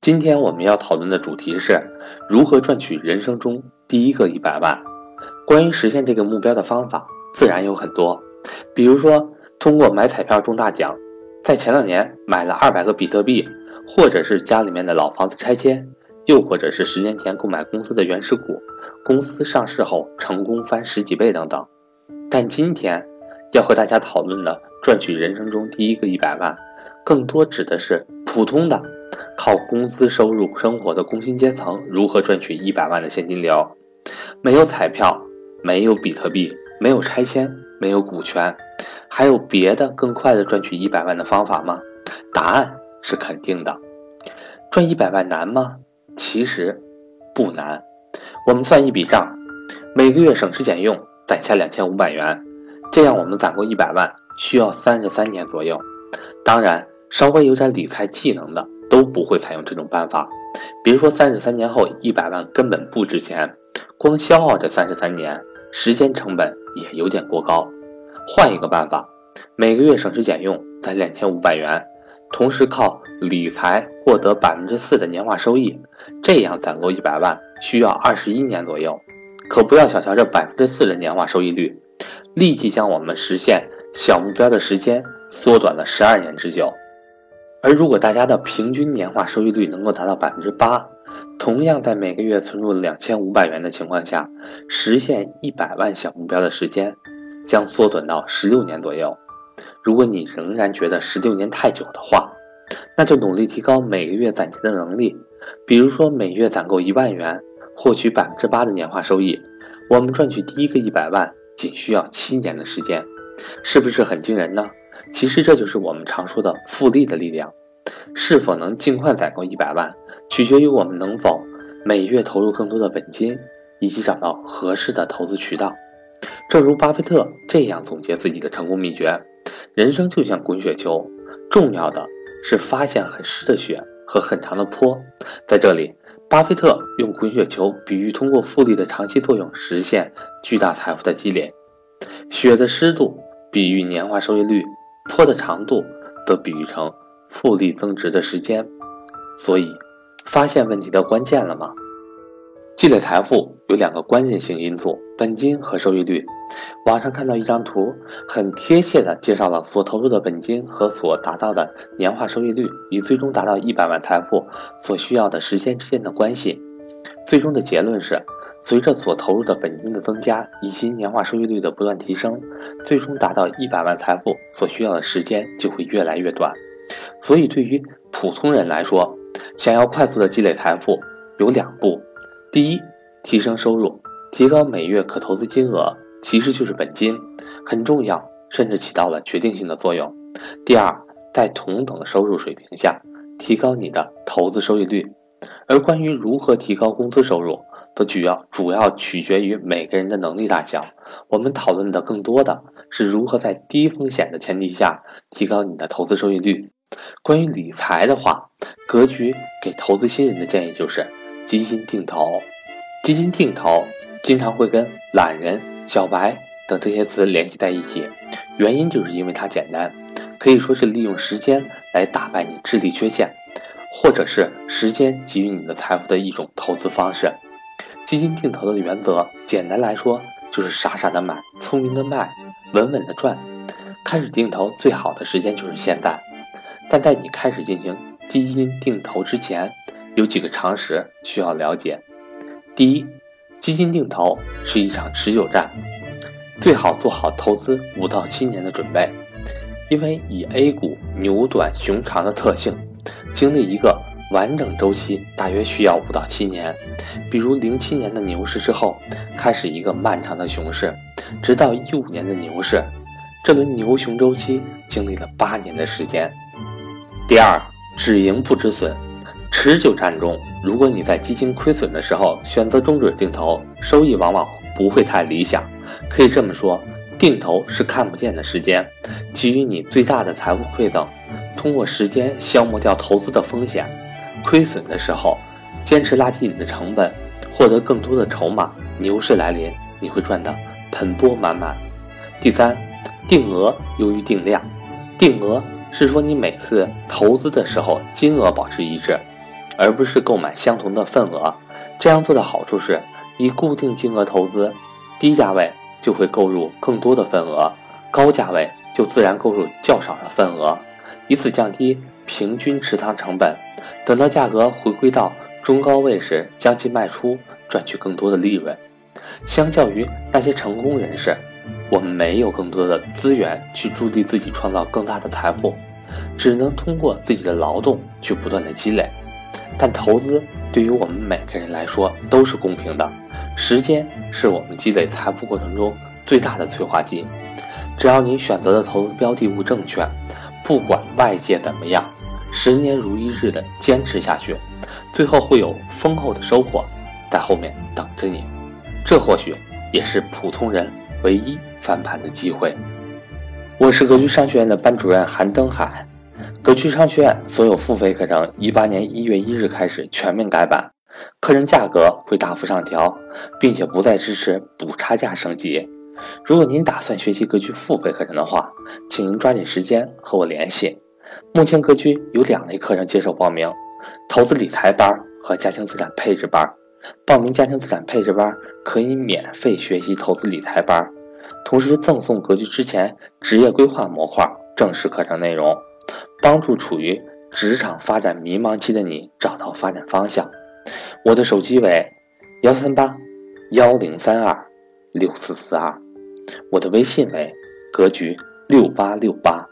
今天我们要讨论的主题是如何赚取人生中第一个一百万。关于实现这个目标的方法，自然有很多，比如说通过买彩票中大奖，在前两年买了二百个比特币，或者是家里面的老房子拆迁，又或者是十年前购买公司的原始股，公司上市后成功翻十几倍等等。但今天要和大家讨论的赚取人生中第一个一百万，更多指的是普通的。靠工资收入生活的工薪阶层如何赚取一百万的现金流？没有彩票，没有比特币，没有拆迁，没有股权，还有别的更快的赚取一百万的方法吗？答案是肯定的。赚一百万难吗？其实不难。我们算一笔账，每个月省吃俭用攒下两千五百元，这样我们攒够一百万需要三十三年左右。当然，稍微有点理财技能的。都不会采用这种办法。别说三十三年后一百万根本不值钱，光消耗这三十三年，时间成本也有点过高。换一个办法，每个月省吃俭用攒两千五百元，同时靠理财获得百分之四的年化收益，这样攒够一百万需要二十一年左右。可不要小瞧这百分之四的年化收益率，立即将我们实现小目标的时间缩短了十二年之久。而如果大家的平均年化收益率能够达到百分之八，同样在每个月存入两千五百元的情况下，实现一百万小目标的时间将缩短到十六年左右。如果你仍然觉得十六年太久的话，那就努力提高每个月攒钱的能力。比如说每月攒够一万元，获取百分之八的年化收益，我们赚取第一个一百万仅需要七年的时间，是不是很惊人呢？其实这就是我们常说的复利的力量。是否能尽快攒够一百万，取决于我们能否每月投入更多的本金，以及找到合适的投资渠道。正如巴菲特这样总结自己的成功秘诀：人生就像滚雪球，重要的是发现很湿的雪和很长的坡。在这里，巴菲特用滚雪球比喻通过复利的长期作用实现巨大财富的积累，雪的湿度比喻年化收益率。坡的长度都比喻成复利增值的时间，所以发现问题的关键了吗？积累财富有两个关键性因素：本金和收益率。网上看到一张图，很贴切地介绍了所投入的本金和所达到的年化收益率与最终达到一百万财富所需要的时间之间的关系。最终的结论是。随着所投入的本金的增加，以及年化收益率的不断提升，最终达到一百万财富所需要的时间就会越来越短。所以，对于普通人来说，想要快速的积累财富，有两步：第一，提升收入，提高每月可投资金额，其实就是本金，很重要，甚至起到了决定性的作用；第二，在同等收入水平下，提高你的投资收益率。而关于如何提高工资收入，都主要主要取决于每个人的能力大小。我们讨论的更多的是如何在低风险的前提下提高你的投资收益率。关于理财的话，格局给投资新人的建议就是基金定投。基金定投经常会跟懒人、小白等这些词联系在一起，原因就是因为它简单，可以说是利用时间来打败你智力缺陷，或者是时间给予你的财富的一种投资方式。基金定投的原则，简单来说就是傻傻的买，聪明的卖，稳稳的赚。开始定投最好的时间就是现在，但在你开始进行基金定投之前，有几个常识需要了解。第一，基金定投是一场持久战，最好做好投资五到七年的准备，因为以 A 股牛短熊长的特性，经历一个完整周期大约需要五到七年。比如零七年的牛市之后，开始一个漫长的熊市，直到一五年的牛市，这轮牛熊周期经历了八年的时间。第二，止盈不止损，持久战中，如果你在基金亏损的时候选择终止定投，收益往往不会太理想。可以这么说，定投是看不见的时间，给予你最大的财务馈赠，通过时间消磨掉投资的风险。亏损的时候。坚持拉低你的成本，获得更多的筹码。牛市来临，你会赚得盆钵满满。第三，定额优于定量。定额是说你每次投资的时候金额保持一致，而不是购买相同的份额。这样做的好处是，以固定金额投资，低价位就会购入更多的份额，高价位就自然购入较少的份额，以此降低平均持仓成本。等到价格回归到中高位时，将其卖出，赚取更多的利润。相较于那些成功人士，我们没有更多的资源去助力自己创造更大的财富，只能通过自己的劳动去不断的积累。但投资对于我们每个人来说都是公平的，时间是我们积累财富过程中最大的催化剂。只要你选择的投资标的物正确，不管外界怎么样，十年如一日的坚持下去，最后会有丰厚的收获在后面等着你。这或许也是普通人唯一翻盘的机会。我是格局商学院的班主任韩登海。格局商学院所有付费课程，一八年一月一日开始全面改版，课程价格会大幅上调，并且不再支持补差价升级。如果您打算学习格局付费课程的话，请您抓紧时间和我联系。目前格局有两类课程接受报名：投资理财班和家庭资产配置班。报名家庭资产配置班可以免费学习投资理财班，同时赠送格局之前职业规划模块正式课程内容。帮助处于职场发展迷茫期的你找到发展方向。我的手机为幺三八幺零三二六四四二，我的微信为格局六八六八。